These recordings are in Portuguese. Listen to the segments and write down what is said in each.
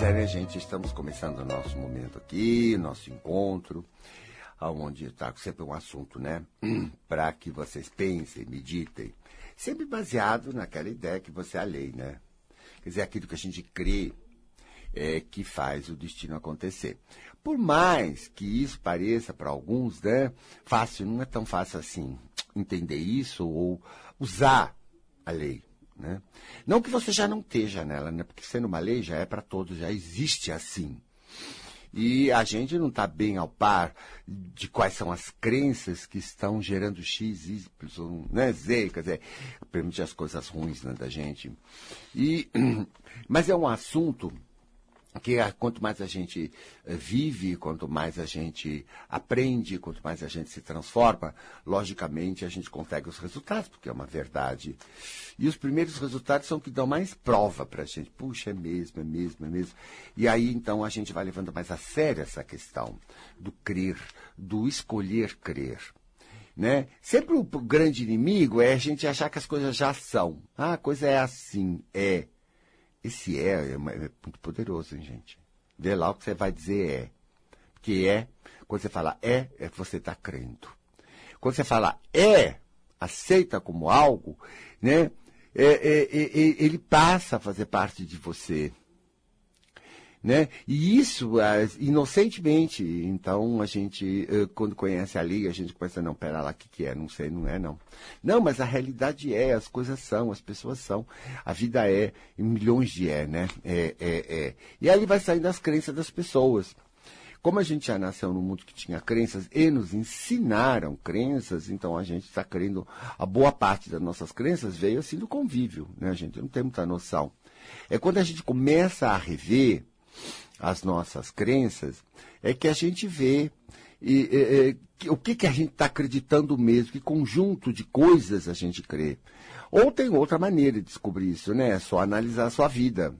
Né, gente? Estamos começando o nosso momento aqui, nosso encontro, onde está sempre um assunto, né? Para que vocês pensem, meditem. Sempre baseado naquela ideia que você é a lei, né? Quer dizer, aquilo que a gente crê é que faz o destino acontecer. Por mais que isso pareça para alguns, né? Fácil, não é tão fácil assim entender isso ou usar a lei. Né? Não que você já não esteja nela, né? porque sendo uma lei já é para todos, já existe assim. E a gente não está bem ao par de quais são as crenças que estão gerando X, Y, né, Z, quer dizer, permite as coisas ruins né, da gente. E, mas é um assunto que quanto mais a gente eh, vive, quanto mais a gente aprende, quanto mais a gente se transforma, logicamente a gente consegue os resultados, porque é uma verdade. E os primeiros resultados são que dão mais prova para a gente. Puxa, é mesmo, é mesmo, é mesmo. E aí então a gente vai levando mais a sério essa questão do crer, do escolher crer. Né? Sempre o grande inimigo é a gente achar que as coisas já são. Ah, a coisa é assim, é. Esse é, é, é, muito poderoso, hein, gente? Vê lá o que você vai dizer é. Porque é, quando você fala é, é que você está crendo. Quando você fala é, aceita como algo, né? É, é, é, é ele passa a fazer parte de você né? E isso, inocentemente, então a gente, eh, quando conhece a lei, a gente começa, não, pera lá, o que, que é? Não sei, não é, não. Não, mas a realidade é, as coisas são, as pessoas são, a vida é, milhões de é, né? É, é, é. E aí vai saindo as crenças das pessoas. Como a gente já nasceu num mundo que tinha crenças e nos ensinaram crenças, então a gente está crendo, a boa parte das nossas crenças veio assim do convívio, né? Gente não tem muita noção. É quando a gente começa a rever, as nossas crenças, é que a gente vê e, o que, que a gente está acreditando mesmo, que conjunto de coisas a gente crê. Ou tem outra maneira de descobrir isso, né? É só analisar a sua vida.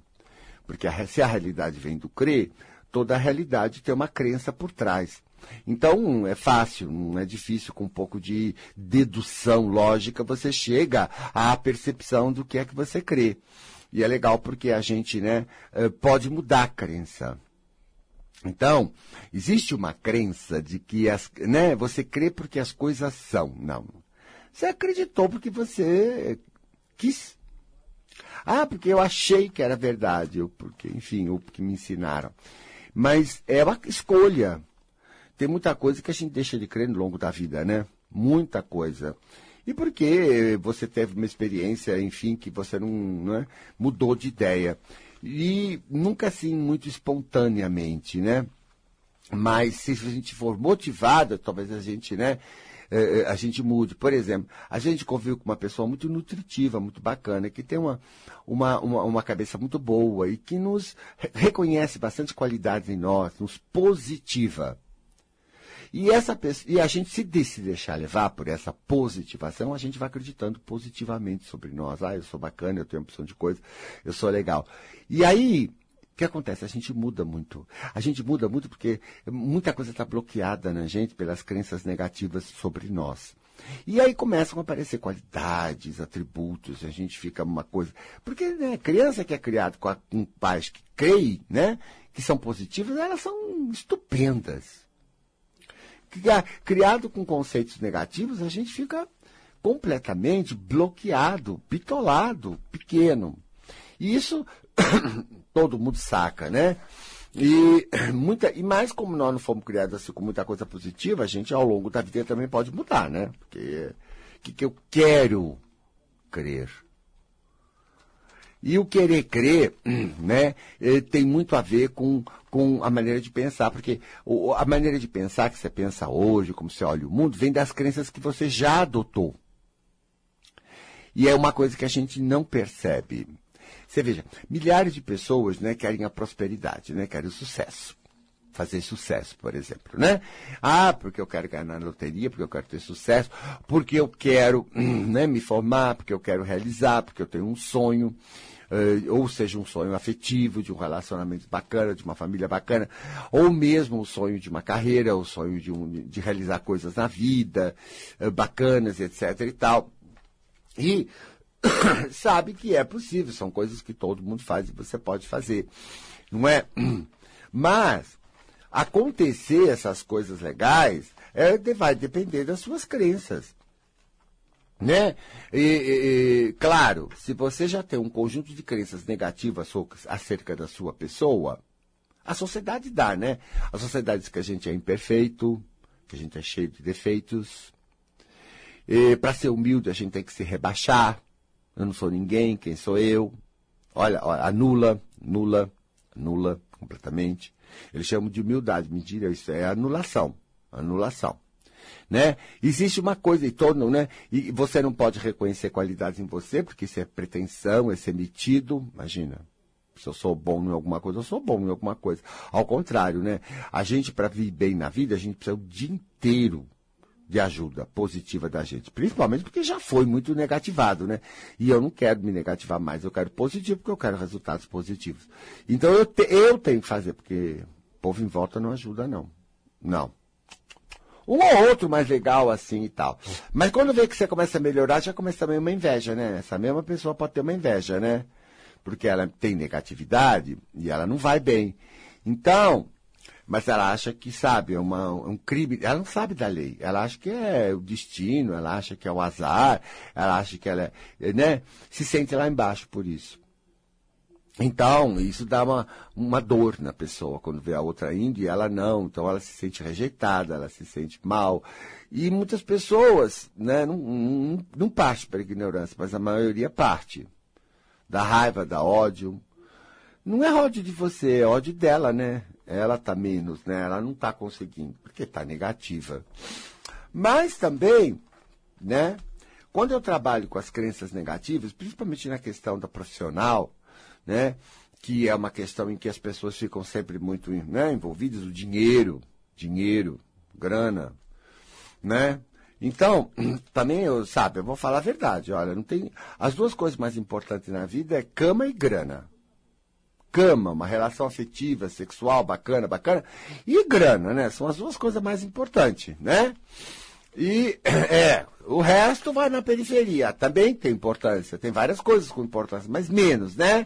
Porque a, se a realidade vem do crer, toda a realidade tem uma crença por trás. Então, é fácil, não é difícil, com um pouco de dedução lógica, você chega à percepção do que é que você crê. E é legal porque a gente né, eh, pode mudar a crença. Então, existe uma crença de que as, né, você crê porque as coisas são. Não. Você acreditou porque você quis. Ah, porque eu achei que era verdade, ou porque, enfim, ou porque me ensinaram. Mas é uma escolha. Tem muita coisa que a gente deixa de crer no longo da vida, né? Muita coisa e porque você teve uma experiência, enfim, que você não, não é, mudou de ideia. E nunca assim muito espontaneamente, né? Mas se a gente for motivada, talvez a gente, né? Eh, eh, a gente mude. Por exemplo, a gente convive com uma pessoa muito nutritiva, muito bacana, que tem uma, uma, uma, uma cabeça muito boa e que nos reconhece bastante qualidades em nós, nos positiva. E, essa, e a gente, se, se deixar levar por essa positivação, a gente vai acreditando positivamente sobre nós. Ah, eu sou bacana, eu tenho opção de coisa, eu sou legal. E aí, o que acontece? A gente muda muito. A gente muda muito porque muita coisa está bloqueada na gente pelas crenças negativas sobre nós. E aí começam a aparecer qualidades, atributos, a gente fica uma coisa. Porque né, criança que é criada com, com pais que creem, né, que são positivos, elas são estupendas criado com conceitos negativos, a gente fica completamente bloqueado, pitolado, pequeno. E isso todo mundo saca, né? E, muita, e mais como nós não fomos criados assim com muita coisa positiva, a gente ao longo da vida também pode mudar, né? Porque o que, que eu quero crer? E o querer crer, né, eh, tem muito a ver com, com a maneira de pensar, porque a maneira de pensar que você pensa hoje, como você olha o mundo, vem das crenças que você já adotou. E é uma coisa que a gente não percebe. Você veja, milhares de pessoas né, querem a prosperidade, né, querem o sucesso fazer sucesso, por exemplo, né? Ah, porque eu quero ganhar na loteria, porque eu quero ter sucesso, porque eu quero né, me formar, porque eu quero realizar, porque eu tenho um sonho, uh, ou seja, um sonho afetivo, de um relacionamento bacana, de uma família bacana, ou mesmo o sonho de uma carreira, o sonho de, um, de realizar coisas na vida, uh, bacanas, etc. e tal. E sabe que é possível, são coisas que todo mundo faz e você pode fazer. Não é? Mas acontecer essas coisas legais é, vai depender das suas crenças. Né? E, e, claro, se você já tem um conjunto de crenças negativas acerca da sua pessoa, a sociedade dá, né? A sociedade diz que a gente é imperfeito, que a gente é cheio de defeitos. Para ser humilde, a gente tem que se rebaixar. Eu não sou ninguém, quem sou eu? Olha, olha anula, nula, anula completamente. Eles chamam de humildade. Mentira, isso é anulação. Anulação. Né? Existe uma coisa e todo, né? E você não pode reconhecer qualidades em você, porque isso é pretensão, é ser metido. Imagina. Se eu sou bom em alguma coisa, eu sou bom em alguma coisa. Ao contrário, né? A gente, para viver bem na vida, a gente precisa o dia inteiro de ajuda positiva da gente. Principalmente porque já foi muito negativado, né? E eu não quero me negativar mais, eu quero positivo porque eu quero resultados positivos. Então eu, te, eu tenho que fazer, porque o povo em volta não ajuda, não. Não. Um ou outro mais legal assim e tal. Mas quando vê que você começa a melhorar, já começa também uma inveja, né? Essa mesma pessoa pode ter uma inveja, né? Porque ela tem negatividade e ela não vai bem. Então, mas ela acha que, sabe, é uma, um crime. Ela não sabe da lei. Ela acha que é o destino, ela acha que é o azar, ela acha que ela é. Né? Se sente lá embaixo por isso. Então, isso dá uma, uma dor na pessoa quando vê a outra indo e ela não. Então, ela se sente rejeitada, ela se sente mal. E muitas pessoas né, não, não, não parte para a ignorância, mas a maioria parte. Da raiva, da ódio. Não é ódio de você, é ódio dela, né? Ela está menos, né? Ela não está conseguindo, porque está negativa. Mas também, né? Quando eu trabalho com as crenças negativas, principalmente na questão da profissional, né? Que é uma questão em que as pessoas ficam sempre muito né, envolvidas, o dinheiro, dinheiro, grana, né? Então, também eu, sabe, eu vou falar a verdade, olha, não tem. As duas coisas mais importantes na vida é cama e grana cama, uma relação afetiva, sexual, bacana, bacana, e grana, né? São as duas coisas mais importantes, né? E é, o resto vai na periferia. Também tem importância, tem várias coisas com importância, mas menos, né?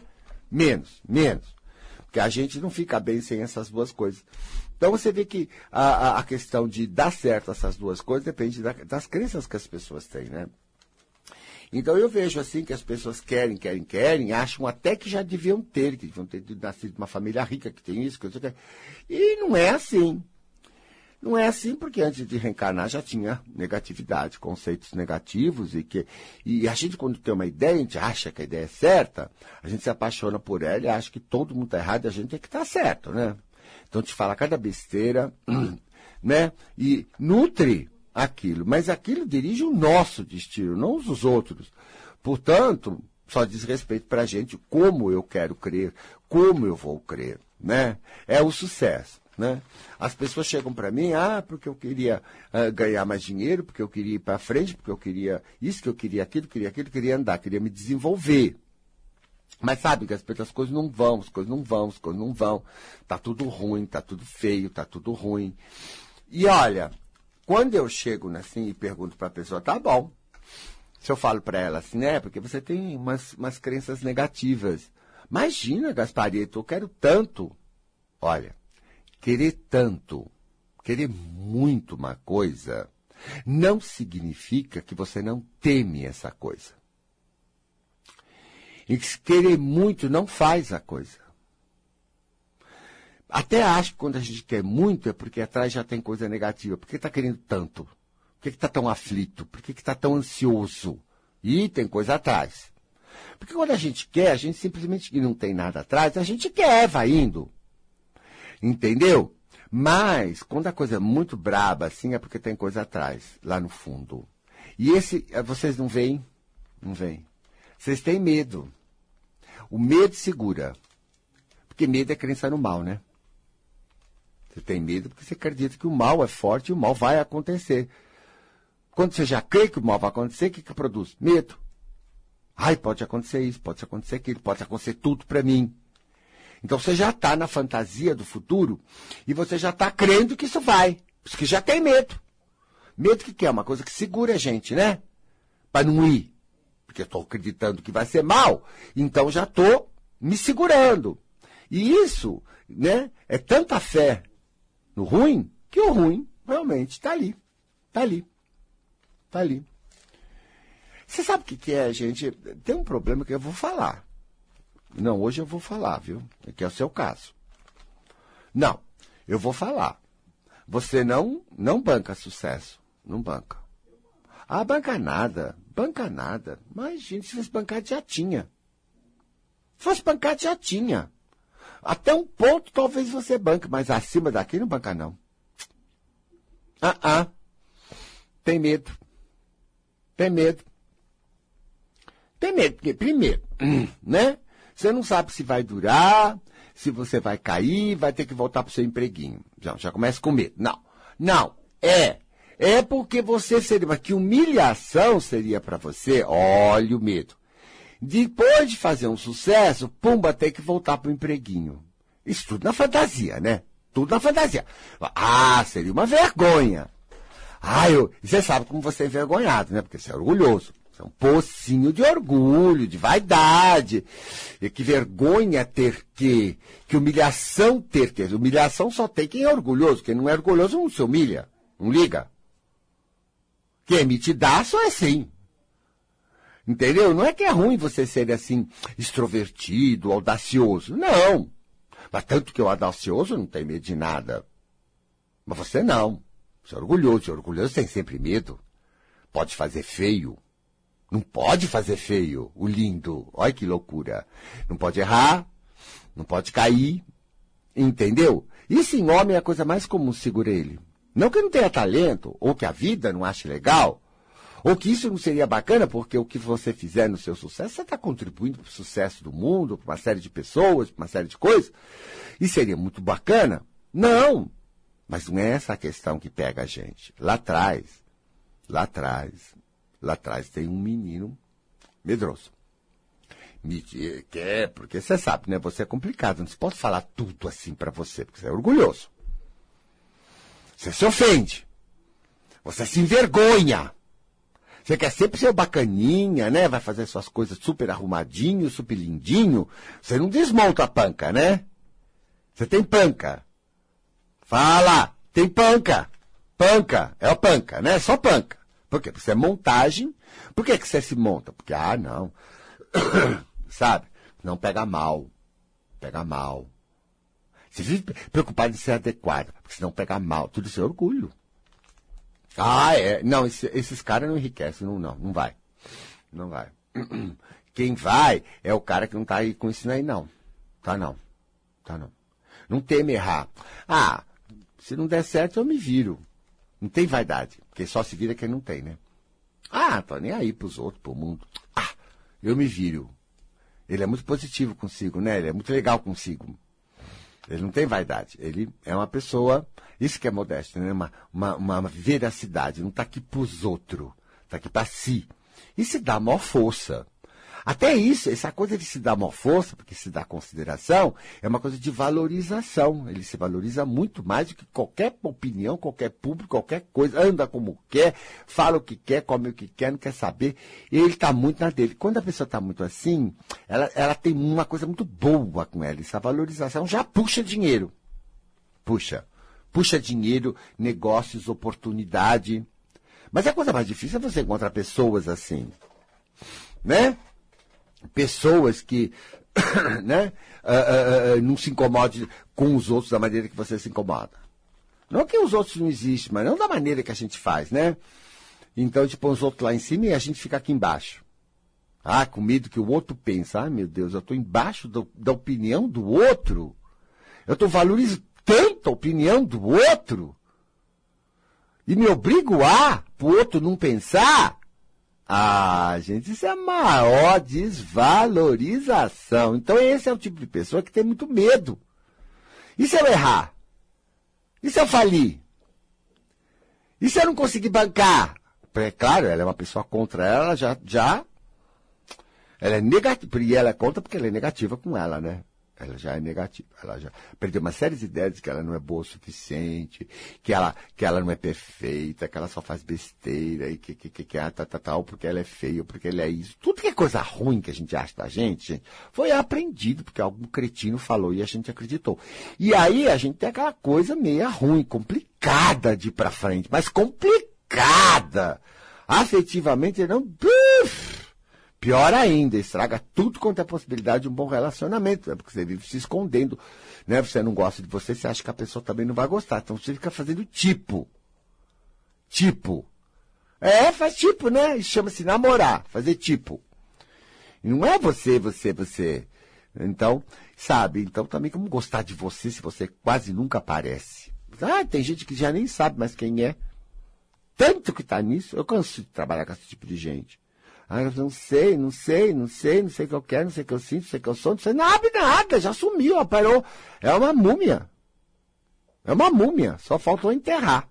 Menos, menos. Porque a gente não fica bem sem essas duas coisas. Então você vê que a, a questão de dar certo essas duas coisas depende da, das crenças que as pessoas têm, né? Então eu vejo assim que as pessoas querem, querem, querem, acham até que já deviam ter, que deviam ter nascido de uma família rica que tem isso, que isso, que... E não é assim. Não é assim porque antes de reencarnar já tinha negatividade, conceitos negativos e que e a gente quando tem uma ideia, a gente acha que a ideia é certa, a gente se apaixona por ela e acha que todo mundo está errado e a gente tem que estar tá certo, né? Então te fala cada besteira, né? E nutre aquilo. Mas aquilo dirige o nosso destino, não os outros. Portanto, só diz respeito para a gente como eu quero crer, como eu vou crer. Né? É o sucesso. Né? As pessoas chegam para mim, ah, porque eu queria uh, ganhar mais dinheiro, porque eu queria ir para frente, porque eu queria isso, que eu queria aquilo, queria aquilo, queria andar, queria me desenvolver. Mas sabe que as coisas não vão, as coisas não vão, as coisas não vão. Tá tudo ruim, tá tudo feio, tá tudo ruim. E olha, quando eu chego assim e pergunto para a pessoa, tá bom. Se eu falo para ela assim, né? Porque você tem umas, umas crenças negativas. Imagina, Gasparito, eu quero tanto. Olha, querer tanto, querer muito uma coisa, não significa que você não teme essa coisa. E querer muito não faz a coisa. Até acho que quando a gente quer muito é porque atrás já tem coisa negativa. Por que está querendo tanto? Por que está tão aflito? Por que está tão ansioso? E tem coisa atrás. Porque quando a gente quer, a gente simplesmente não tem nada atrás, a gente quer, vai indo. Entendeu? Mas, quando a coisa é muito braba, assim, é porque tem coisa atrás, lá no fundo. E esse, eh, vocês não veem? Não veem. Vocês têm medo. O medo segura. Porque medo é crença no mal, né? Você tem medo porque você acredita que o mal é forte e o mal vai acontecer. Quando você já crê que o mal vai acontecer, o que, que produz? Medo. Ai, pode acontecer isso, pode acontecer aquilo, pode acontecer tudo para mim. Então você já está na fantasia do futuro e você já está crendo que isso vai. Porque já tem medo. Medo que, que é uma coisa que segura a gente, né? Para não ir. porque estou acreditando que vai ser mal, então já estou me segurando. E isso, né, é tanta fé no ruim, que o ruim realmente está ali. Está ali. Está ali. Você sabe o que, que é, gente? Tem um problema que eu vou falar. Não, hoje eu vou falar, viu? Que é o seu caso. Não, eu vou falar. Você não, não banca sucesso. Não banca. Ah, banca nada. Banca nada. Mas, gente, se fosse bancar, já tinha. Se fosse bancar, já tinha. Até um ponto, talvez você banque, mas acima daqui não banca, não. Ah, ah. Tem medo. Tem medo. Tem medo, porque, primeiro, né? Você não sabe se vai durar, se você vai cair, vai ter que voltar para o seu empreguinho. Já, já começa com medo. Não. Não. É. É porque você seria. Mas que humilhação seria para você? Olha o medo. Depois de fazer um sucesso, pumba, tem que voltar para o empreguinho. Isso tudo na fantasia, né? Tudo na fantasia. Ah, seria uma vergonha. Ah, eu, você sabe como você é envergonhado, né? Porque você é orgulhoso. Você é um pocinho de orgulho, de vaidade. E que vergonha ter que. Que humilhação ter que. Humilhação só tem quem é orgulhoso. Quem não é orgulhoso não se humilha. Não liga. Quem emite dá só é sim. Entendeu? Não é que é ruim você ser assim, extrovertido, audacioso. Não. Mas tanto que o audacioso não tem medo de nada. Mas você não. Você é orgulhoso. E orgulhoso tem sempre medo. Pode fazer feio. Não pode fazer feio. O lindo. Olha que loucura. Não pode errar. Não pode cair. Entendeu? Isso em homem é a coisa mais comum, segura ele. Não que não tenha talento, ou que a vida não ache legal, ou que isso não seria bacana, porque o que você fizer no seu sucesso, você está contribuindo para o sucesso do mundo, para uma série de pessoas, para uma série de coisas. E seria muito bacana? Não! Mas não é essa a questão que pega a gente. Lá atrás, lá atrás, lá atrás tem um menino medroso. Que é, porque você sabe, né? Você é complicado. Não se pode falar tudo assim para você, porque você é orgulhoso. Você se ofende. Você se envergonha. Você quer sempre ser bacaninha, né? Vai fazer suas coisas super arrumadinho, super lindinho. Você não desmonta a panca, né? Você tem panca. Fala! Tem panca! Panca! É o panca, né? Só panca. Por quê? Porque você é montagem. Por que, que você se monta? Porque, ah, não. Sabe? Não pega mal. Pega mal. Você vive preocupado em ser adequado, porque senão pega mal. Tudo isso é orgulho. Ah, é. Não, esse, esses caras não enriquecem, não, não, não vai. Não vai. Quem vai é o cara que não tá aí com isso aí, não. Tá não. Tá não. Não teme errar. Ah, se não der certo, eu me viro. Não tem vaidade. Porque só se vira quem não tem, né? Ah, tô nem aí pros outros, pro mundo. Ah, eu me viro. Ele é muito positivo consigo, né? Ele é muito legal consigo. Ele não tem vaidade. Ele é uma pessoa, isso que é modesto, né? uma, uma, uma veracidade. Não está aqui para os outros, está aqui para si. E se dá maior força. Até isso, essa coisa de se dar maior força, porque se dá consideração, é uma coisa de valorização. Ele se valoriza muito mais do que qualquer opinião, qualquer público, qualquer coisa. Anda como quer, fala o que quer, come o que quer, não quer saber. Ele está muito na dele. Quando a pessoa está muito assim, ela, ela tem uma coisa muito boa com ela. Essa valorização já puxa dinheiro. Puxa. Puxa dinheiro, negócios, oportunidade. Mas a coisa mais difícil é você encontrar pessoas assim. Né? Pessoas que né, uh, uh, uh, não se incomode com os outros da maneira que você se incomoda. Não que os outros não existem, mas não da maneira que a gente faz, né? Então, tipo, os outros lá em cima e a gente fica aqui embaixo. Ah, com medo que o outro pensa. Ah, meu Deus, eu estou embaixo do, da opinião do outro. Eu estou valorizando tanto a opinião do outro. E me obrigo a, para o outro não pensar. Ah, gente, isso é a maior desvalorização. Então, esse é o tipo de pessoa que tem muito medo. E se eu errar? E se eu falir? E se eu não conseguir bancar? É claro, ela é uma pessoa contra ela, já, já ela é negativa, e ela é contra porque ela é negativa com ela, né? Ela já é negativa. Ela já perdeu uma série de ideias de que ela não é boa o suficiente, que ela, que ela não é perfeita, que ela só faz besteira, e que, que, que, que tá, tá, tal, porque ela é feia, porque ela é isso. Tudo que é coisa ruim que a gente acha da gente, gente, foi aprendido, porque algum cretino falou e a gente acreditou. E aí a gente tem aquela coisa meia ruim, complicada de ir pra frente, mas complicada. Afetivamente, não. Uf, Pior ainda, estraga tudo quanto é possibilidade de um bom relacionamento, né? porque você vive se escondendo, né? Você não gosta de você, você acha que a pessoa também não vai gostar. Então você fica fazendo tipo. Tipo. É, faz tipo, né? Chama-se namorar, fazer tipo. Não é você, você, você. Então, sabe? Então também como gostar de você se você quase nunca aparece. Ah, tem gente que já nem sabe mais quem é. Tanto que está nisso. Eu canso de trabalhar com esse tipo de gente. Ah, eu não sei, não sei, não sei, não sei o que eu quero, não sei o que eu sinto, não sei o que eu sou, não sei nada, nada, já sumiu, aparou. É uma múmia. É uma múmia, só faltou enterrar.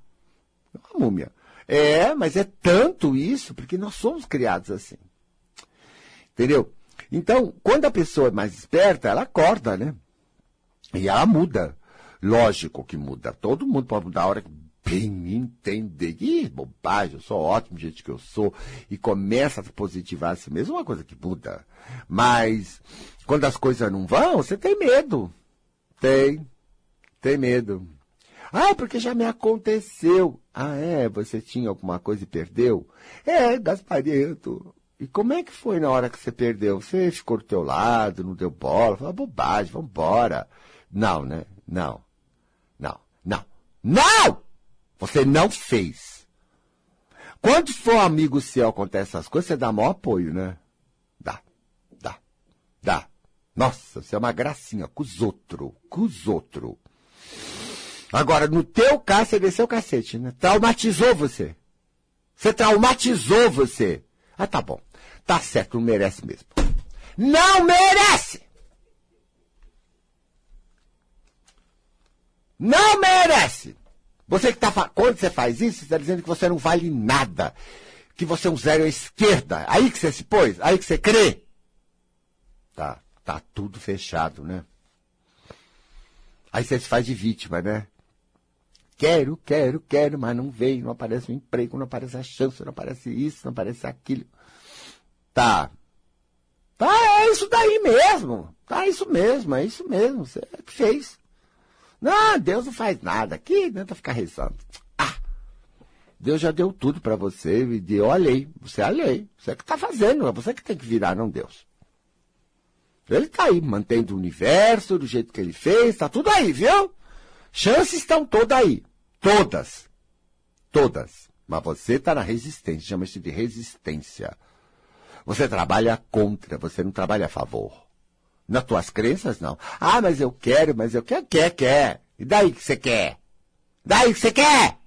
É uma múmia. É, mas é tanto isso, porque nós somos criados assim. Entendeu? Então, quando a pessoa é mais esperta, ela acorda, né? E ela muda. Lógico que muda. Todo mundo pode mudar a hora que bem entender. Ih, bobagem, eu sou ótimo do jeito que eu sou. E começa a positivar a si mesmo, é uma coisa que muda. Mas, quando as coisas não vão, você tem medo. Tem. Tem medo. Ah, porque já me aconteceu. Ah, é? Você tinha alguma coisa e perdeu? É, Gasparito. E como é que foi na hora que você perdeu? Você ficou do teu lado, não deu bola? Falou, bobagem, vambora. Não, né? Não. Não. Não. Você não fez. Quando for amigo seu acontece essas coisas, você dá maior apoio, né? Dá, dá, dá. Nossa, você é uma gracinha com os outros, com os outros. Agora, no teu caso, você desceu o cacete, né? Traumatizou você. Você traumatizou você. Ah, tá bom. Tá certo, não merece mesmo. Não merece! Não merece! Você que está quando você faz isso, você está dizendo que você não vale nada, que você é um zero à esquerda. Aí que você se pôs, aí que você crê. Tá, tá tudo fechado, né? Aí você se faz de vítima, né? Quero, quero, quero, mas não veio, não aparece o emprego, não aparece a chance, não aparece isso, não aparece aquilo. Tá. Tá, é isso daí mesmo. Tá, é isso mesmo, é isso mesmo. Você é que fez. Não, Deus não faz nada. Aqui tenta ficar rezando. Ah, Deus já deu tudo para você e deu a lei. Você é a lei. Você é que está fazendo. É você que tem que virar, não Deus. Ele está aí, mantendo o universo do jeito que ele fez. Está tudo aí, viu? Chances estão todas aí. Todas. Todas. Mas você está na resistência. Chama-se de resistência. Você trabalha contra, você não trabalha a favor. Nas tuas crenças, não. Ah, mas eu quero, mas eu quero, quer, quer. E daí que você quer? Daí que você quer?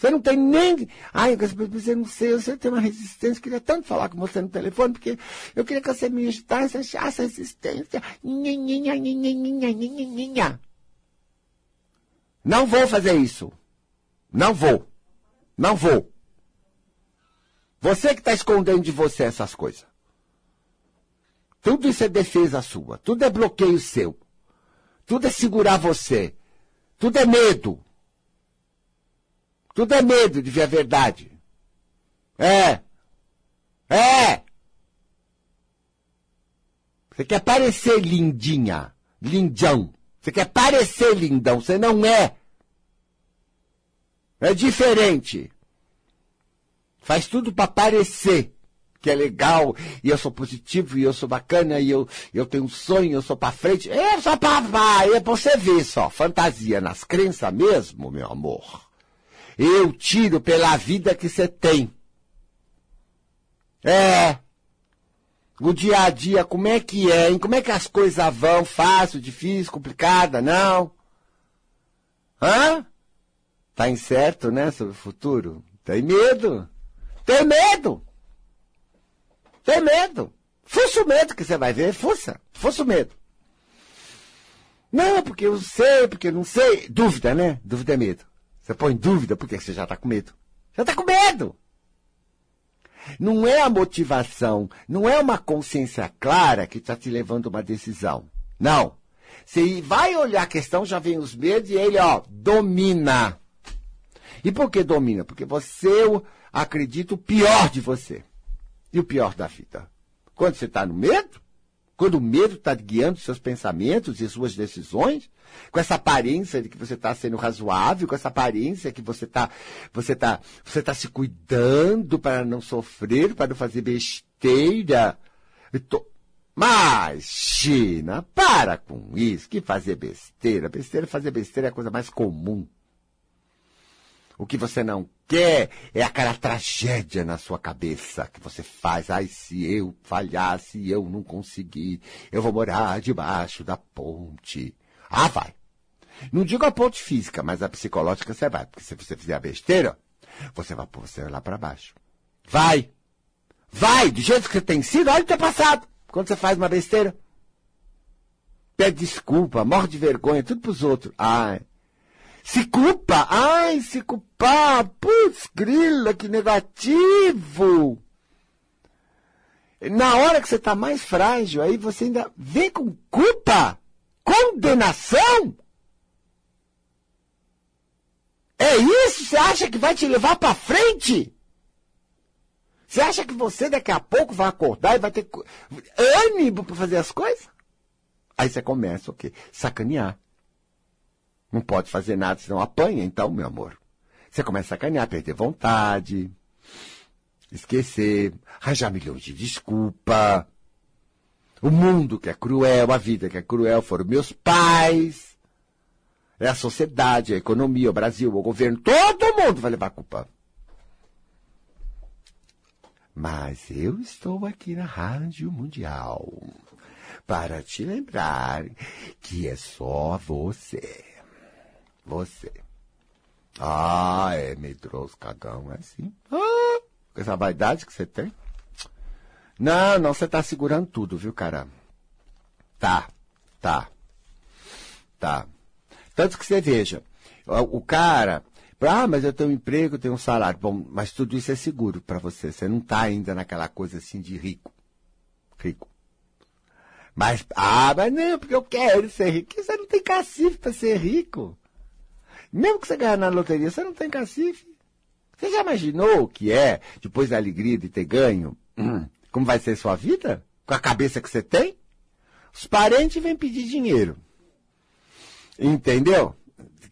Você não tem nem. Ai, você não sei, você tem uma resistência. Eu queria tanto falar com você no telefone, porque eu queria que você me ajudasse a achar essa resistência. Não vou fazer isso. Não vou. Não vou. Você que está escondendo de você essas coisas. Tudo isso é defesa sua. Tudo é bloqueio seu. Tudo é segurar você. Tudo é medo. Tudo é medo de ver a verdade. É. É. Você quer parecer lindinha, lindão. Você quer parecer lindão, você não é. É diferente. Faz tudo para parecer que é legal, e eu sou positivo, e eu sou bacana, e eu, eu tenho um sonho, eu sou pra frente. É só pra, é pra você ver só, fantasia nas crenças mesmo, meu amor. Eu tiro pela vida que você tem. É. O dia a dia, como é que é, hein? Como é que as coisas vão? Fácil, difícil, complicada, não? Hã? Tá incerto, né, sobre o futuro? Tem medo? Tem medo? Tem medo. Fuça o medo que você vai ver, fuça. Fuça o medo. Não, porque eu sei, porque eu não sei. Dúvida, né? Dúvida é medo. Você põe dúvida porque você já está com medo. Já está com medo. Não é a motivação, não é uma consciência clara que está te levando a uma decisão. Não. Você vai olhar a questão, já vem os medos e ele, ó, domina. E por que domina? Porque você acredita o pior de você e o pior da vida. Quando você está no medo, quando o medo está guiando seus pensamentos e suas decisões, com essa aparência de que você está sendo razoável, com essa aparência que você está você tá, você tá se cuidando para não sofrer, para não fazer besteira. Tô... Imagina, para com isso, que fazer besteira. Besteira, fazer besteira é a coisa mais comum. O que você não quer é aquela tragédia na sua cabeça que você faz. Ai, se eu falhar, se eu não conseguir, eu vou morar debaixo da ponte. Ah, vai. Não digo a ponte física, mas a psicológica você vai. Porque se você fizer a besteira, você vai pôr você lá para baixo. Vai! Vai! Do jeito que você tem sido, olha o teu passado. Quando você faz uma besteira. Pede desculpa, morre de vergonha, tudo pros outros. Ai, se culpa. Ai, se culpar. Putz, grila, que negativo. Na hora que você está mais frágil, aí você ainda vem com culpa, condenação. É isso? Você acha que vai te levar para frente? Você acha que você daqui a pouco vai acordar e vai ter ânimo para fazer as coisas? Aí você começa o quê? Sacanear. Não pode fazer nada senão apanha, então, meu amor. Você começa a sacanear, perder vontade, esquecer, arranjar milhões de desculpa. O mundo que é cruel, a vida que é cruel foram meus pais. É a sociedade, a economia, o Brasil, o governo, todo mundo vai levar a culpa. Mas eu estou aqui na Rádio Mundial para te lembrar que é só você você. Ah, é medroso, cagão, é assim. Ah, essa vaidade que você tem. Não, não, você tá segurando tudo, viu, cara? Tá, tá, tá. Tanto que você veja, o cara, ah, mas eu tenho um emprego, eu tenho um salário. Bom, mas tudo isso é seguro para você. Você não tá ainda naquela coisa assim de rico. Rico. Mas, ah, mas não, porque eu quero ser rico. Você não tem cacife para ser rico. Mesmo que você ganhar na loteria, você não tem cacife. Você já imaginou o que é, depois da alegria de ter ganho, hum, como vai ser sua vida? Com a cabeça que você tem? Os parentes vêm pedir dinheiro. Entendeu?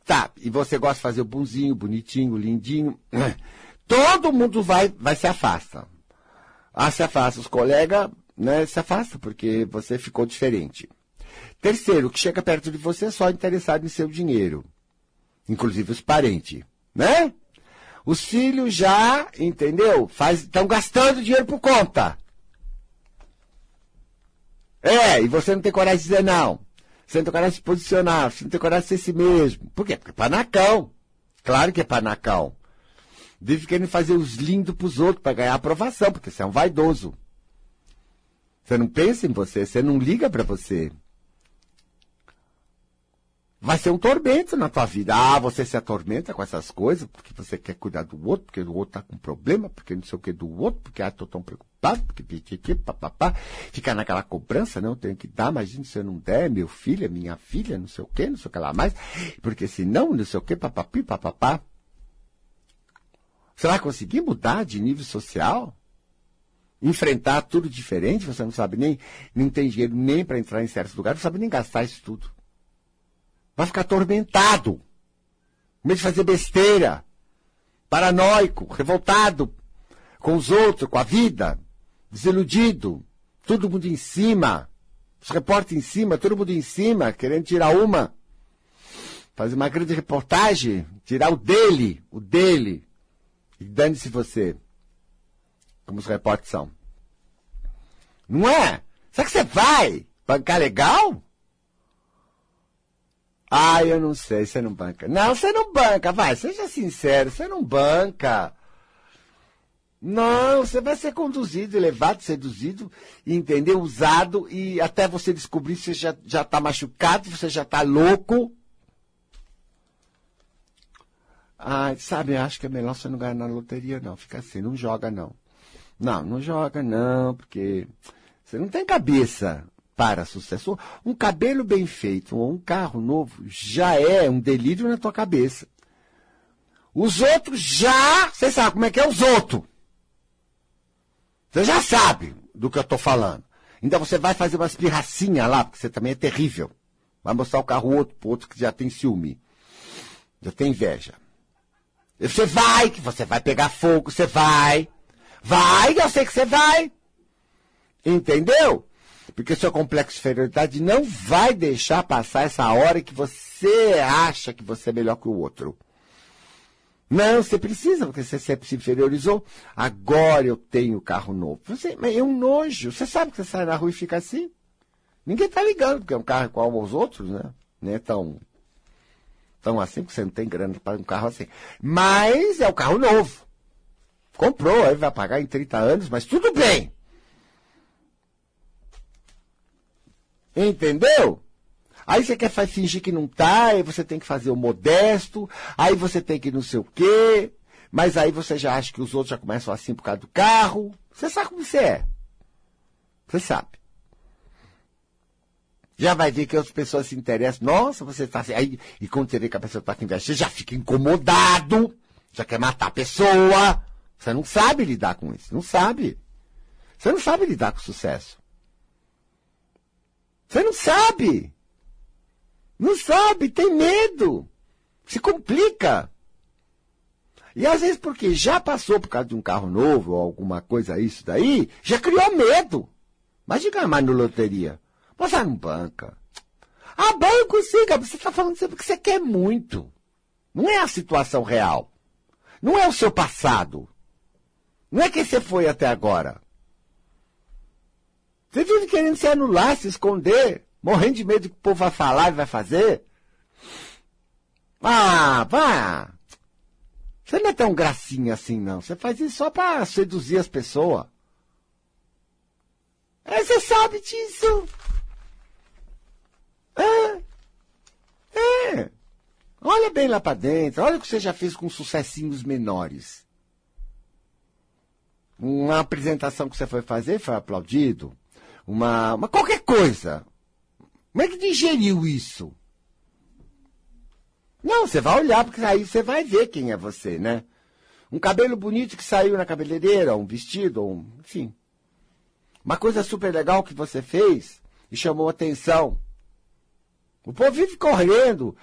Tá, e você gosta de fazer o bonzinho, bonitinho, lindinho. Todo mundo vai, vai se afasta. Ah, se afasta. Os colegas né, se afastam porque você ficou diferente. Terceiro, que chega perto de você é só interessado em seu dinheiro inclusive os parentes, né? Os filhos já, entendeu? Estão gastando dinheiro por conta. É, e você não tem coragem de dizer não. Você não tem coragem de se posicionar, você não tem coragem de ser si mesmo. Por quê? Porque é panacão. Claro que é panacão. Vive querendo fazer os lindos pros outros para ganhar aprovação, porque você é um vaidoso. Você não pensa em você, você não liga para você vai ser um tormento na tua vida. Ah, você se atormenta com essas coisas, porque você quer cuidar do outro, porque o outro tá com problema, porque não sei o que do outro, porque ah, tô tão preocupado, porque piquiqui, papapá. Ficar naquela cobrança, não, tenho que dar, imagina se eu não der, meu filho, é minha filha, não sei o que, não sei o que lá mais, porque senão, não sei o que, papapi, papapá. Você vai conseguir mudar de nível social? Enfrentar tudo diferente, você não sabe nem, não tem dinheiro nem para entrar em certos lugares, não sabe nem gastar isso tudo vai ficar atormentado, com medo de fazer besteira, paranoico, revoltado com os outros, com a vida, desiludido, todo mundo em cima, os repórteres em cima, todo mundo em cima, querendo tirar uma, fazer uma grande reportagem, tirar o dele, o dele, e dane-se você, como os repórteres são. Não é? Será que você vai bancar legal? Ah, eu não sei, você não banca. Não, você não banca, vai, seja sincero, você não banca. Não, você vai ser conduzido, levado, seduzido, entendeu? Usado e até você descobrir se você já, já tá machucado, você já tá louco. Ah, sabe, acho que é melhor você não ganhar na loteria, não. Fica assim, não joga, não. Não, não joga não, porque você não tem cabeça para sucesso. Um cabelo bem feito ou um carro novo já é um delírio na tua cabeça. Os outros já, você sabe como é que é os outros. Você já sabe do que eu estou falando. Então você vai fazer umas pirracinhas lá, porque você também é terrível. Vai mostrar o carro outro pro outro que já tem ciúme. Já tem inveja. E você vai, que você vai pegar fogo, você vai. Vai, eu sei que você vai. Entendeu? Porque seu complexo de inferioridade não vai deixar passar essa hora que você acha que você é melhor que o outro. Não, você precisa, porque você sempre se inferiorizou. Agora eu tenho carro novo. Você, é um nojo. Você sabe que você sai na rua e fica assim? Ninguém está ligando, porque é um carro igual aos outros, né? Não é tão, tão assim, porque você não tem grana para um carro assim. Mas é um carro novo. Comprou, aí vai pagar em 30 anos, mas tudo bem. Entendeu? Aí você quer fingir que não tá, aí você tem que fazer o modesto, aí você tem que não sei o quê, mas aí você já acha que os outros já começam assim por causa do carro. Você sabe como você é. Você sabe. Já vai ver que outras pessoas se interessam. Nossa, você está assim. Aí, e quando você vê que a pessoa está com inveja, você já fica incomodado, já quer matar a pessoa. Você não sabe lidar com isso. Não sabe. Você não sabe lidar com sucesso. Você não sabe. Não sabe, tem medo. Se complica. E às vezes porque já passou por causa de um carro novo ou alguma coisa isso daí, já criou medo. Imagina mais no loteria. Você não banca. Ah, banco sim, Gabriel. Você está falando sempre que você quer muito. Não é a situação real. Não é o seu passado. Não é quem você foi até agora. Você vive querendo se anular, se esconder, morrendo de medo do que o povo vai falar e vai fazer. Ah, vá! Você não é tão gracinha assim, não. Você faz isso só para seduzir as pessoas. É, você sabe disso. É. É. Olha bem lá para dentro. Olha o que você já fez com sucessinhos menores. Uma apresentação que você foi fazer foi aplaudido uma, uma qualquer coisa. Como é que digeriu isso? Não, você vai olhar, porque aí você vai ver quem é você, né? Um cabelo bonito que saiu na cabeleireira, um vestido, um, enfim. Uma coisa super legal que você fez e chamou atenção. O povo vive correndo.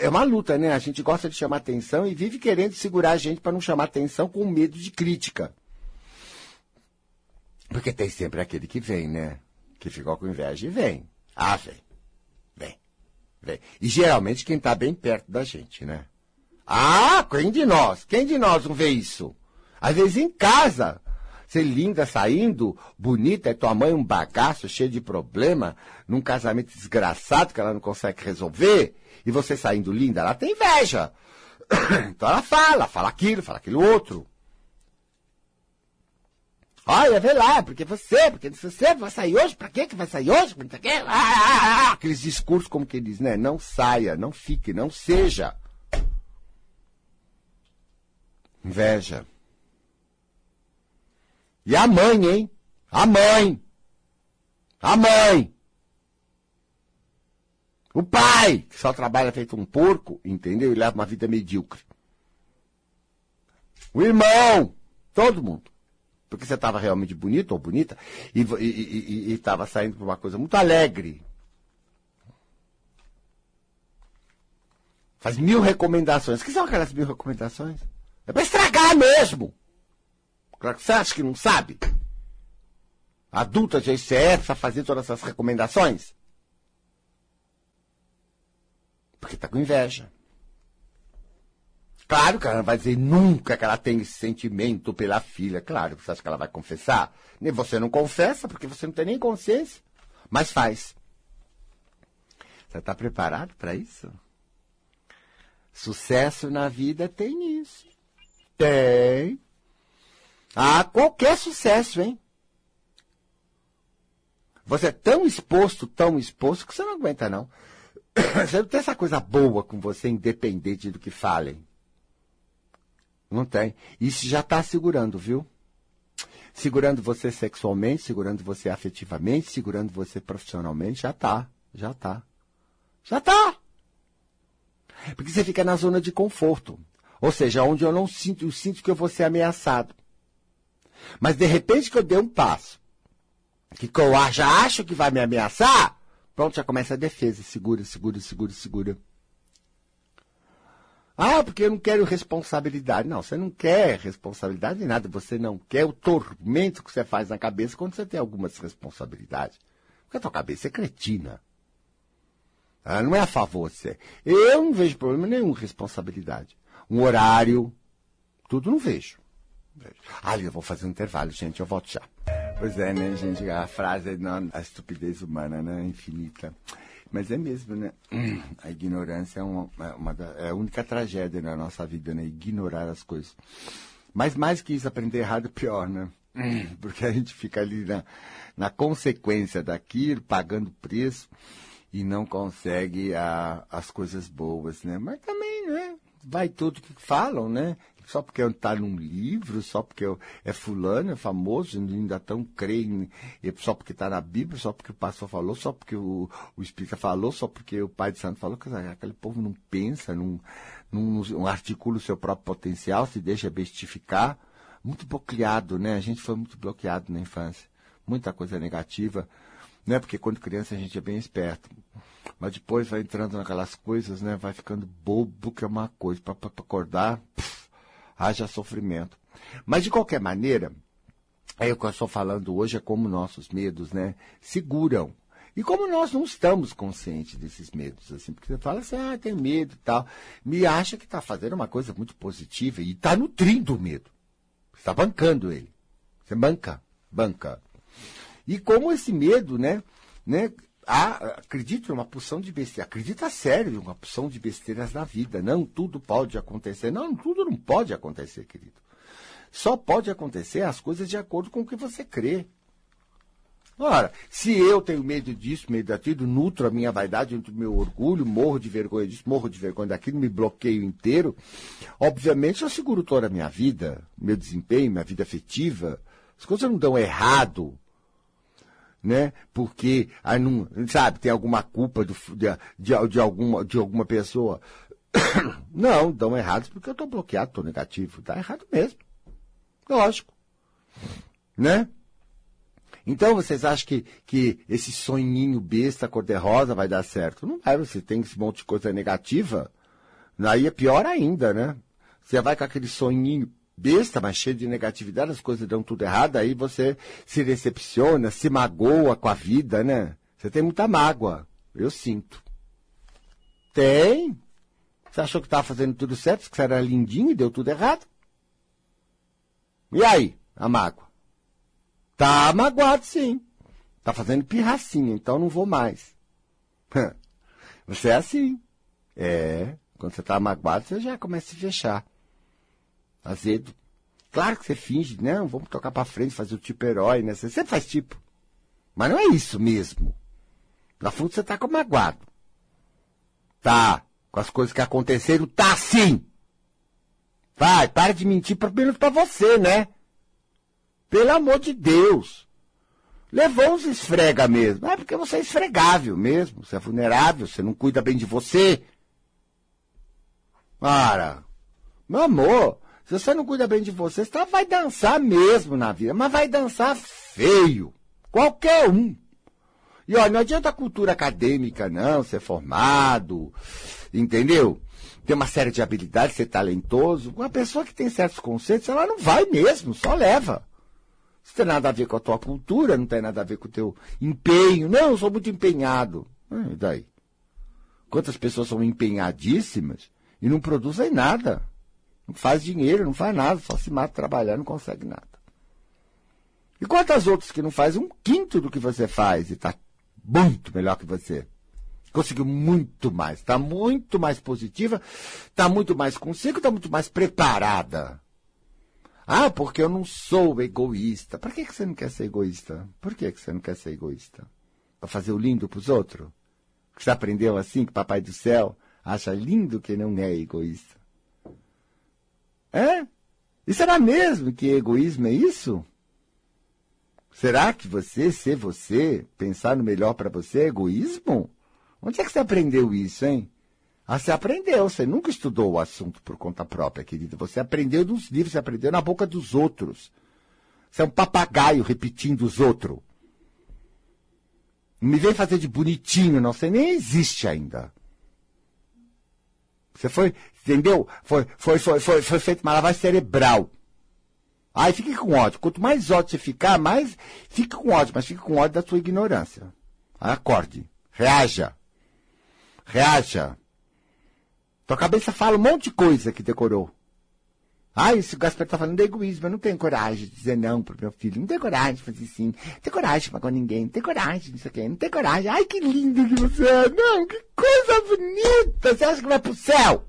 É uma luta, né? A gente gosta de chamar atenção e vive querendo segurar a gente para não chamar atenção com medo de crítica. Porque tem sempre aquele que vem, né? Que ficou com inveja e vem. Ah, vem. Vem. Vem. E geralmente quem está bem perto da gente, né? Ah, quem de nós? Quem de nós não vê isso? Às vezes em casa. Você linda saindo, bonita, é tua mãe um bagaço cheio de problema, num casamento desgraçado que ela não consegue resolver, e você saindo linda, ela tem inveja. Então ela fala, fala aquilo, fala aquilo outro. Olha, vê lá, porque você, porque você vai sair hoje, pra quê que vai sair hoje? Pra quê? Ah, ah, ah, aqueles discursos como que diz, né? Não saia, não fique, não seja. Inveja. E a mãe, hein? A mãe. A mãe. O pai, que só trabalha feito um porco, entendeu? E leva uma vida medíocre. O irmão. Todo mundo porque você estava realmente bonito ou bonita e estava saindo por uma coisa muito alegre. Faz mil recomendações. O que são aquelas mil recomendações? É para estragar mesmo. Claro que você acha que não sabe? Adulta de ICF está fazendo todas essas recomendações? Porque está com inveja. Claro que ela não vai dizer nunca que ela tem esse sentimento pela filha. Claro, você acha que ela vai confessar? Nem você não confessa, porque você não tem nem consciência. Mas faz. Você está preparado para isso? Sucesso na vida tem isso. Tem. Ah, qualquer sucesso, hein? Você é tão exposto, tão exposto, que você não aguenta, não. Você não tem essa coisa boa com você, independente do que falem. Não tem. Isso já está segurando, viu? segurando você sexualmente, segurando você afetivamente, segurando você profissionalmente, já tá, já tá. Já tá. Porque você fica na zona de conforto. Ou seja, onde eu não sinto, eu sinto que eu vou ser ameaçado. Mas de repente que eu dei um passo, que eu já acho que vai me ameaçar, pronto, já começa a defesa. Segura, segura, segura, segura. Ah, porque eu não quero responsabilidade. Não, você não quer responsabilidade de nada. Você não quer o tormento que você faz na cabeça quando você tem algumas responsabilidades. Porque a tua cabeça é cretina. Ela não é a favor de você. Eu não vejo problema nenhum responsabilidade. Um horário, tudo não vejo. vejo. Ah, eu vou fazer um intervalo, gente, eu volto já. Pois é, né, gente? A frase é a estupidez humana, né? Infinita. Mas é mesmo, né? A ignorância é, uma, é uma é a única tragédia na nossa vida, né? Ignorar as coisas. Mas mais que isso, aprender errado é pior, né? Porque a gente fica ali na, na consequência daquilo, pagando preço e não consegue a, as coisas boas, né? Mas também, né? Vai tudo que falam, né? Só porque está num livro, só porque é fulano, é famoso, ainda tão creem, só porque está na Bíblia, só porque o pastor falou, só porque o, o Espírita falou, só porque o Pai de Santo falou, que aquele povo não pensa, não, não, articula o seu próprio potencial, se deixa bestificar. Muito bloqueado, né? A gente foi muito bloqueado na infância. Muita coisa negativa né? Porque quando criança a gente é bem esperto. Mas depois vai entrando naquelas coisas, né? Vai ficando bobo, que é uma coisa. Para acordar, puf, haja sofrimento. Mas de qualquer maneira, é o que eu estou falando hoje é como nossos medos, né? Seguram. E como nós não estamos conscientes desses medos, assim, porque você fala assim, ah, tem medo e tal, me acha que está fazendo uma coisa muito positiva e está nutrindo o medo. Está bancando ele. Você banca, banca. E como esse medo, né, né, há, acredito uma porção de besteiras, acredita sério uma porção de besteiras na vida. Não tudo pode acontecer. Não, tudo não pode acontecer, querido. Só pode acontecer as coisas de acordo com o que você crê. Ora, se eu tenho medo disso, medo daquilo, nutro a minha vaidade, nutro o meu orgulho, morro de vergonha disso, morro de vergonha daquilo, me bloqueio inteiro, obviamente eu seguro toda a minha vida, meu desempenho, minha vida afetiva. As coisas não dão errado né? Porque, aí não, sabe, tem alguma culpa do, de, de, de, alguma, de alguma pessoa. Não, dão errados porque eu estou bloqueado, estou negativo. Está errado mesmo. Lógico. Né? Então vocês acham que, que esse sonhinho besta cor-de-rosa vai dar certo? Não vai, você tem esse monte de coisa negativa. Aí é pior ainda, né? Você vai com aquele sonhinho besta, mas cheio de negatividade, as coisas dão tudo errado, aí você se decepciona, se magoa com a vida, né? Você tem muita mágoa. Eu sinto. Tem. Você achou que estava fazendo tudo certo, que você era lindinho e deu tudo errado? E aí, a mágoa? Tá magoado, sim. Tá fazendo pirracinha, então não vou mais. Você é assim. É. Quando você tá magoado, você já começa a se fechar azedo. Claro que você finge, não, vamos tocar para frente, fazer o tipo herói, né? Você sempre faz tipo. Mas não é isso mesmo. Na fundo você tá com magoado. Tá. Com as coisas que aconteceram, tá sim. Vai, para de mentir pelo menos pra você, né? Pelo amor de Deus. Levou uns esfrega mesmo. É porque você é esfregável mesmo. Você é vulnerável, você não cuida bem de você. Para. Meu amor, se você não cuida bem de você, você vai dançar mesmo na vida, mas vai dançar feio. Qualquer um. E olha, não adianta a cultura acadêmica, não, ser formado, entendeu? Tem uma série de habilidades, ser talentoso. Uma pessoa que tem certos conceitos, ela não vai mesmo, só leva. Isso tem nada a ver com a tua cultura, não tem nada a ver com o teu empenho. Não, eu sou muito empenhado. Ah, e daí? Quantas pessoas são empenhadíssimas e não produzem nada? Não faz dinheiro, não faz nada, só se mata trabalhar, não consegue nada. E quantas outras que não fazem um quinto do que você faz e está muito melhor que você? Conseguiu muito mais, está muito mais positiva, está muito mais consigo, está muito mais preparada. Ah, porque eu não sou egoísta. Para que, que você não quer ser egoísta? Por que, que você não quer ser egoísta? Para fazer o lindo para os outros? Você aprendeu assim que Papai do Céu acha lindo que não é egoísta? É? E será mesmo que egoísmo é isso? Será que você, ser você, pensar no melhor para você é egoísmo? Onde é que você aprendeu isso, hein? Ah, você aprendeu, você nunca estudou o assunto por conta própria, querida. Você aprendeu nos livros, você aprendeu na boca dos outros. Você é um papagaio repetindo os outros. Não me vem fazer de bonitinho, não. Você nem existe ainda. Você foi, entendeu? Foi, foi, foi, foi, foi feito uma lavagem cerebral. Aí fique com ódio. Quanto mais ódio você ficar, mais fique com ódio, mas fique com ódio da sua ignorância. Acorde. Reaja. Reaja. Tua cabeça fala um monte de coisa que decorou. Ah, esse Gaspar tá falando de egoísmo. Eu não tenho coragem de dizer não pro meu filho. Não tenho coragem de fazer sim. Não tenho coragem de com ninguém. Não tenho coragem disso aqui. Não tenho coragem. Ai, que lindo que você é. Não, que coisa bonita. Você acha que vai pro céu?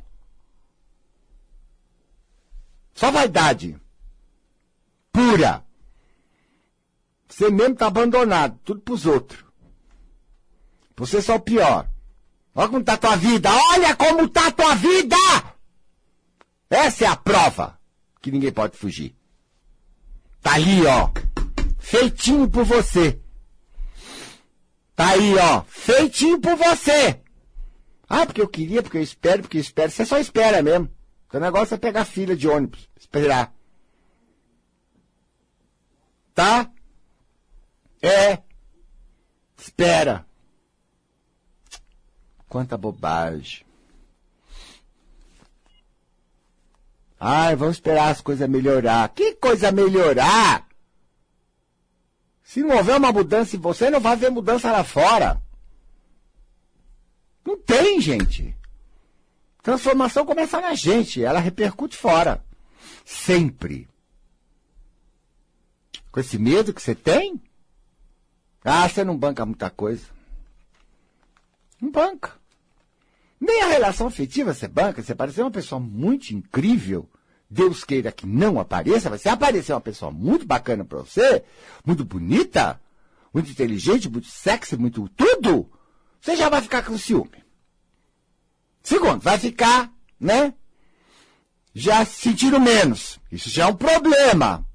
Só vaidade. Pura. Você mesmo tá abandonado. Tudo pros outros. Você é só o pior. Olha como tá a tua vida. Olha como tá a tua vida! Essa é a prova que ninguém pode fugir. Tá ali, ó. Feitinho por você. Tá aí, ó. Feitinho por você. Ah, porque eu queria, porque eu espero, porque eu espero. Você só espera mesmo. O negócio é pegar fila de ônibus. Esperar. Tá? É. Espera. Quanta bobagem. Ai, vamos esperar as coisas melhorar. Que coisa melhorar? Se não houver uma mudança em você, não vai haver mudança lá fora. Não tem, gente. Transformação começa na gente, ela repercute fora. Sempre. Com esse medo que você tem? Ah, você não banca muita coisa. Não banca. Nem a relação afetiva você banca, você parece uma pessoa muito incrível. Deus queira que não apareça, mas se aparecer uma pessoa muito bacana para você, muito bonita, muito inteligente, muito sexy, muito tudo, você já vai ficar com ciúme. Segundo, vai ficar, né? Já se sentindo menos. Isso já é um problema.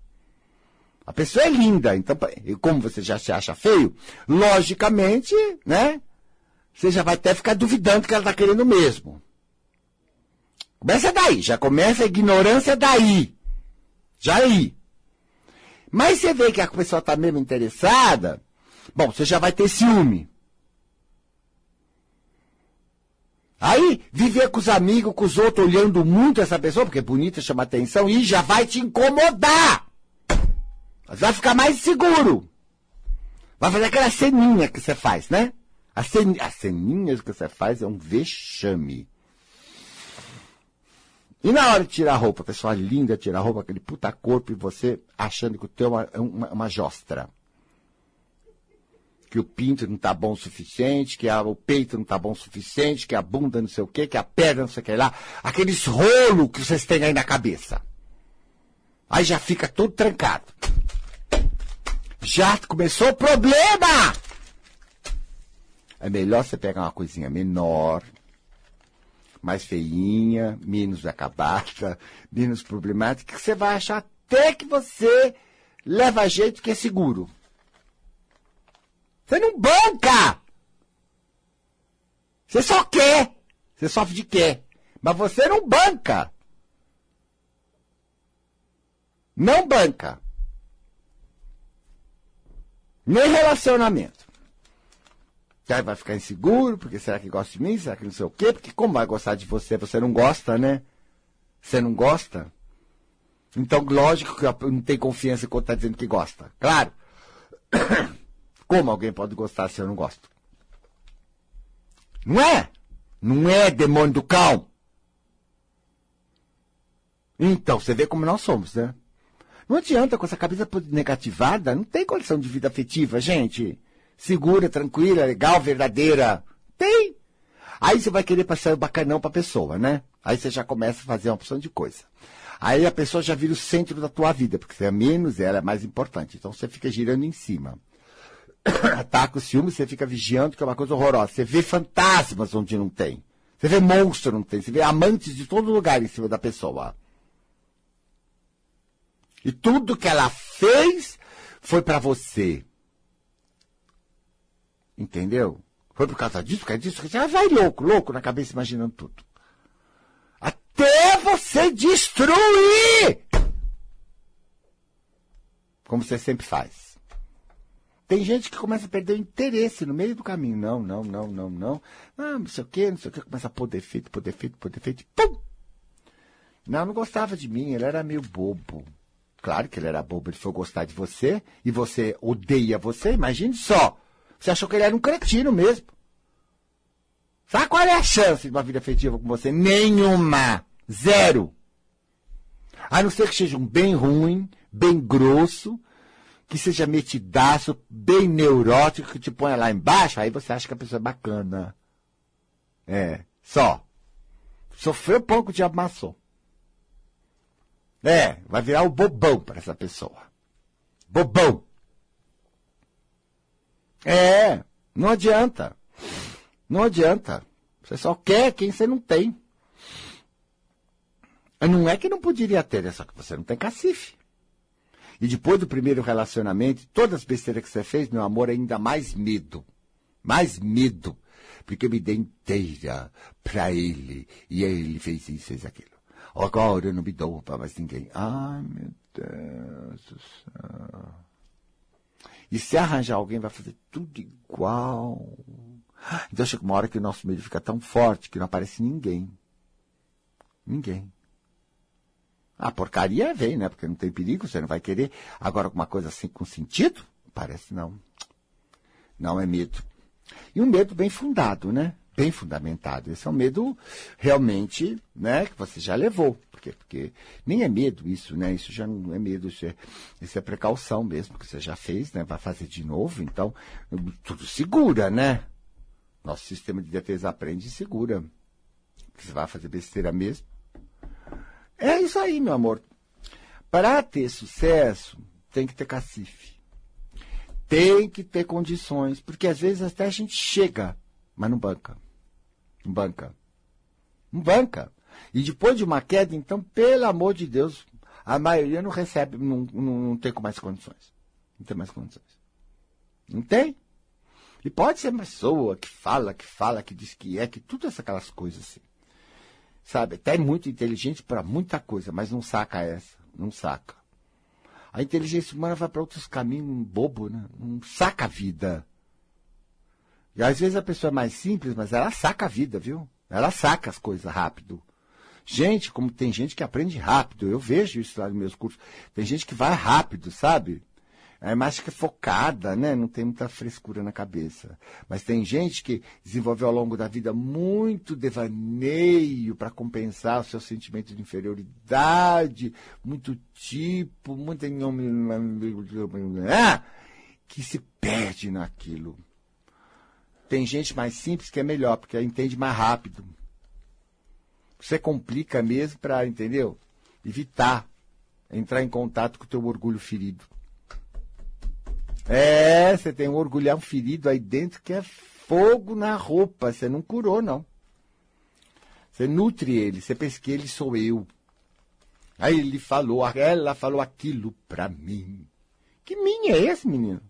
A pessoa é linda, então, como você já se acha feio, logicamente, né? Você já vai até ficar duvidando que ela está querendo mesmo. Começa daí, já começa a ignorância daí. Já aí. Mas você vê que a pessoa está mesmo interessada, bom, você já vai ter ciúme. Aí, viver com os amigos, com os outros, olhando muito essa pessoa, porque é bonita, chama atenção, e já vai te incomodar. Mas vai ficar mais seguro. Vai fazer aquela ceninha que você faz, né? As, cen as ceninhas que você faz é um vexame. E na hora de tirar a roupa, pessoa linda, tirar a roupa, aquele puta corpo, e você achando que o teu é uma, uma, jostra. Que o pinto não tá bom o suficiente, que a, o peito não tá bom o suficiente, que a bunda não sei o quê, que a perna não sei o que lá. Aqueles rolos que vocês têm aí na cabeça. Aí já fica tudo trancado. Já começou o problema! É melhor você pegar uma coisinha menor, mais feinha, menos acabada, menos problemática, que você vai achar até que você leva jeito que é seguro. Você não banca! Você só quer. Você sofre de quer. Mas você não banca. Não banca. Nem relacionamento. Aí vai ficar inseguro, porque será que gosta de mim? Será que não sei o quê? Porque como vai gostar de você? Você não gosta, né? Você não gosta? Então, lógico que não tem confiança quando está dizendo que gosta. Claro. Como alguém pode gostar se eu não gosto? Não é? Não é demônio do cão. Então, você vê como nós somos, né? Não adianta com essa cabeça negativada, não tem condição de vida afetiva, gente segura, tranquila, legal, verdadeira. Tem. Aí você vai querer passar o bacanão para a pessoa, né? Aí você já começa a fazer uma opção de coisa. Aí a pessoa já vira o centro da tua vida, porque você é menos, ela é mais importante. Então você fica girando em cima. Tá com ciúme, você fica vigiando, que é uma coisa horrorosa. Você vê fantasmas onde não tem. Você vê monstro não tem. Você vê amantes de todo lugar em cima da pessoa. E tudo que ela fez foi para você. Entendeu? Foi por causa disso, por causa disso, você vai louco, louco na cabeça imaginando tudo. Até você destruir! Como você sempre faz. Tem gente que começa a perder o interesse no meio do caminho. Não, não, não, não, não. Ah, não sei o quê, não sei o quê. Começa a pôr defeito, pôr defeito, pôr defeito. Pum! Não, não gostava de mim, ele era meio bobo. Claro que ele era bobo, ele foi gostar de você e você odeia você, imagine só. Você achou que ele era um cretino mesmo. Sabe qual é a chance de uma vida afetiva com você? Nenhuma. Zero. A não ser que seja um bem ruim, bem grosso, que seja metidaço, bem neurótico, que te ponha lá embaixo, aí você acha que a pessoa é bacana. É, só. Sofreu pouco, diabo amassou. É, vai virar o bobão para essa pessoa. Bobão. É, não adianta. Não adianta. Você só quer quem você não tem. Não é que não poderia ter, é só que você não tem cacife. E depois do primeiro relacionamento, todas as besteiras que você fez, meu amor, ainda mais medo. Mais medo. Porque eu me dei inteira pra ele. E ele fez isso, fez aquilo. Agora eu não me dou para mais ninguém. Ai, meu Deus do céu. E se arranjar alguém, vai fazer tudo igual. Então chega uma hora que o nosso medo fica tão forte que não aparece ninguém. Ninguém. A porcaria vem, né? Porque não tem perigo, você não vai querer. Agora, alguma coisa assim com sentido? Parece não. Não é medo. E um medo bem fundado, né? Bem fundamentado. Esse é um medo realmente, né? Que você já levou. Porque, porque nem é medo isso, né? Isso já não é medo, isso é, isso é precaução mesmo, que você já fez, né? Vai fazer de novo, então tudo segura, né? Nosso sistema de defesa aprende e segura. Você vai fazer besteira mesmo. É isso aí, meu amor. Para ter sucesso, tem que ter cacife. Tem que ter condições, porque às vezes até a gente chega, mas não banca. Banca. Banca. E depois de uma queda, então, pelo amor de Deus, a maioria não recebe, não, não, não tem mais condições. Não tem mais condições. Não tem. E pode ser uma pessoa que fala, que fala, que diz que é, que tudo aquelas coisas assim. Sabe? Até é muito inteligente para muita coisa, mas não saca essa. Não saca. A inteligência humana vai para outros caminhos bobo, né? Não saca a vida. E às vezes a pessoa é mais simples, mas ela saca a vida, viu? Ela saca as coisas rápido. Gente, como tem gente que aprende rápido, eu vejo isso lá nos meus cursos. Tem gente que vai rápido, sabe? É mais que focada, né? Não tem muita frescura na cabeça. Mas tem gente que desenvolveu ao longo da vida muito devaneio para compensar o seu sentimento de inferioridade, muito tipo, muito que se perde naquilo. Tem gente mais simples que é melhor, porque entende mais rápido. Você complica mesmo para, entendeu? Evitar entrar em contato com o teu orgulho ferido. É, você tem um orgulhão ferido aí dentro que é fogo na roupa. Você não curou, não. Você nutre ele, você pensa que ele sou eu. Aí ele falou, ela falou aquilo pra mim. Que minha é esse, menino?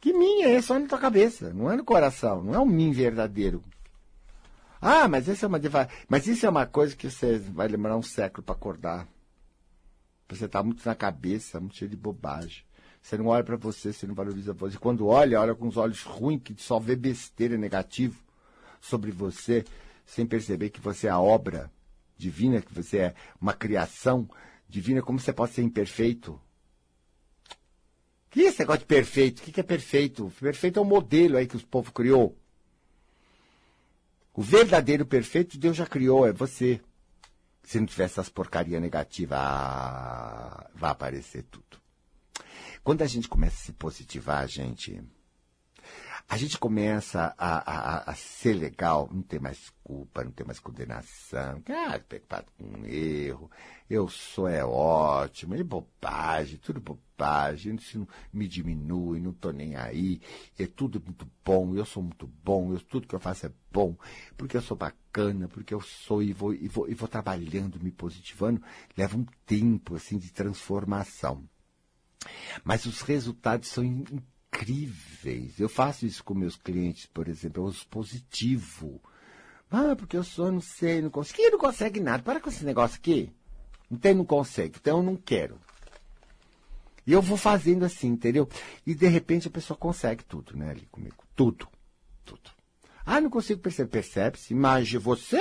Que minha é? Só na tua cabeça, não é no coração, não é um mim verdadeiro. Ah, mas isso é uma mas isso é uma coisa que você vai demorar um século para acordar. Você está muito na cabeça, muito cheio de bobagem. Você não olha para você, você não valoriza você. Quando olha, olha com os olhos ruins, que só vê besteira negativo sobre você, sem perceber que você é a obra divina, que você é uma criação divina, como você pode ser imperfeito? É esse negócio de perfeito? O que é perfeito? Perfeito é um modelo aí que o povo criou. O verdadeiro perfeito Deus já criou, é você. Se não tiver essas porcaria negativa, ah, vai aparecer tudo. Quando a gente começa a se positivar, gente, a gente começa a, a, a ser legal, não tem mais culpa, não tem mais condenação. Ah, preocupado com um erro, eu sou é ótimo, é bobagem, tudo bobagem, isso não me diminui, não estou nem aí, é tudo muito bom, eu sou muito bom, eu, tudo que eu faço é bom, porque eu sou bacana, porque eu sou e vou, e vou, e vou trabalhando, me positivando, leva um tempo assim de transformação. Mas os resultados são incríveis. Eu faço isso com meus clientes, por exemplo, eu uso positivo. Ah, porque eu sou, não sei, não consigo. não consegue nada. Para com esse negócio aqui. Não tem, não consegue. Então eu não quero. E eu vou fazendo assim, entendeu? E de repente a pessoa consegue tudo, né, ali comigo. Tudo. Tudo. Ah, não consigo perceber. Percebe-se. Mas você.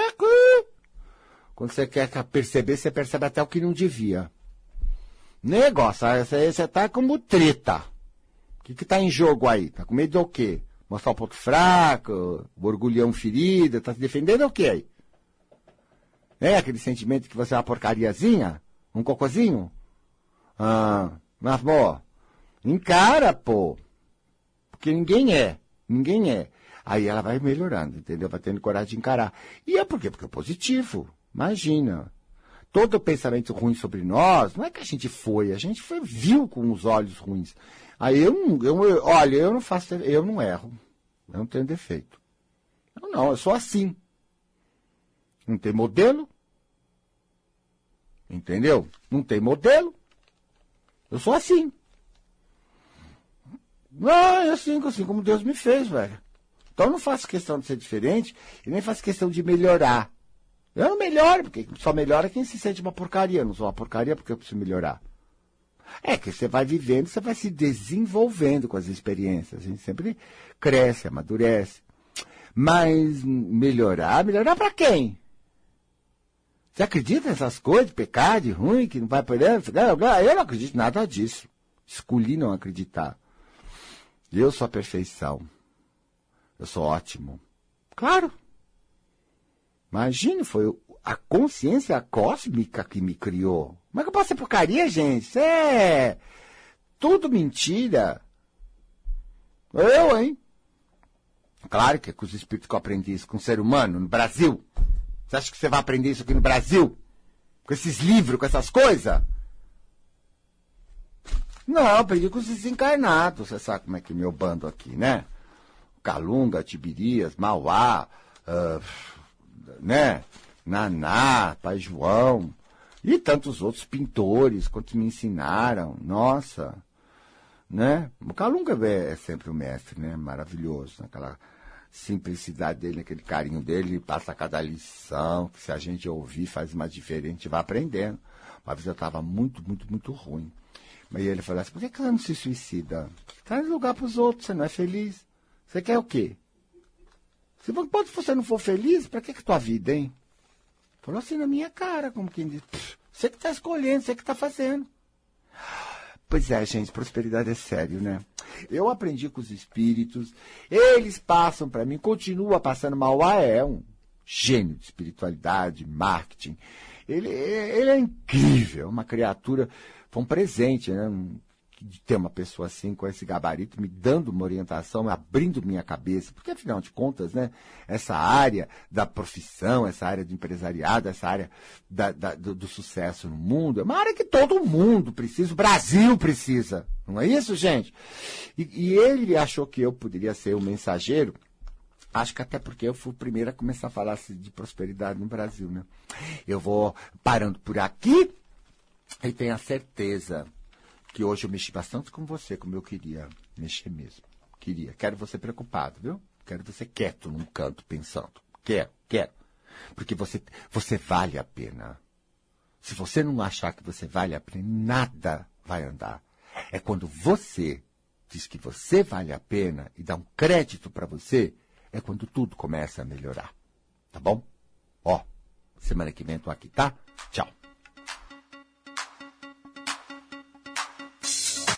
Quando você quer perceber, você percebe até o que não devia. Negócio, você, você tá como treta. Que, que tá em jogo aí? Tá com medo do quê? Mostrar o ponto fraco, o orgulhão ferido, tá se defendendo o quê aí? É aquele sentimento que você é uma porcariazinha? Um cocôzinho? Ah, mas, pô, encara, pô. Porque ninguém é. Ninguém é. Aí ela vai melhorando, entendeu? Vai tendo coragem de encarar. E é por quê? Porque é positivo. Imagina. Todo pensamento ruim sobre nós, não é que a gente foi, a gente foi, viu com os olhos ruins. Aí eu não, eu, olha, eu não faço, eu não erro. Eu não tenho defeito. Eu não, eu sou assim. Não tem modelo. Entendeu? Não tem modelo. Eu sou assim. Não, é assim, assim como Deus me fez, velho. Então eu não faço questão de ser diferente e nem faço questão de melhorar. Eu não melhoro, porque só melhora quem se sente uma porcaria. Eu não sou uma porcaria porque eu preciso melhorar. É que você vai vivendo, você vai se desenvolvendo com as experiências. A gente sempre cresce, amadurece. Mas melhorar, melhorar para quem? Você acredita nessas coisas pecado, de ruim, que não vai por Eu não acredito nada disso. Escolhi não acreditar. Eu sou a perfeição. Eu sou ótimo. Claro. Imagine, foi a consciência cósmica que me criou. Como é que eu posso ser porcaria, gente? Isso é tudo mentira. Eu, hein? Claro que é com os espíritos que eu aprendi isso com o ser humano no Brasil. Você acha que você vai aprender isso aqui no Brasil? Com esses livros, com essas coisas? Não, aprendi com os desencarnados. Você sabe como é que é meu bando aqui, né? Calunga, Tibirias, Mauá, uh, né? Naná, Pai João, e tantos outros pintores, quantos me ensinaram. Nossa, né? O Calunga é sempre o mestre, né? Maravilhoso, aquela simplicidade dele, aquele carinho dele, ele passa cada lição, que se a gente ouvir faz uma diferente, vai aprendendo. Uma vez eu estava muito, muito, muito ruim. Mas ele falou assim, por que, que você não se suicida? Traz lugar para os outros, você não é feliz. Você quer o quê? Se você não for feliz, para que que tua vida, hein? Falou assim na minha cara, como quem diz, você que está escolhendo, você que está fazendo. Pois é, gente, prosperidade é sério, né? Eu aprendi com os espíritos, eles passam para mim, continua passando mal. Ah, é um gênio de espiritualidade, marketing. Ele, ele é incrível, uma criatura, foi um presente, né? De ter uma pessoa assim, com esse gabarito, me dando uma orientação, abrindo minha cabeça, porque afinal de contas, né, essa área da profissão, essa área do empresariado, essa área da, da, do, do, sucesso no mundo, é uma área que todo mundo precisa, o Brasil precisa, não é isso, gente? E, e ele achou que eu poderia ser o mensageiro, Acho que até porque eu fui o primeiro a começar a falar de prosperidade no Brasil, né? Eu vou parando por aqui e tenho a certeza que hoje eu mexi bastante com você, como eu queria mexer mesmo. Queria. Quero você preocupado, viu? Quero você quieto num canto pensando. Quero, quero. Porque você, você vale a pena. Se você não achar que você vale a pena, nada vai andar. É quando você diz que você vale a pena e dá um crédito para você, é quando tudo começa a melhorar. Tá bom? Ó, semana que vem tô aqui, tá? Tchau.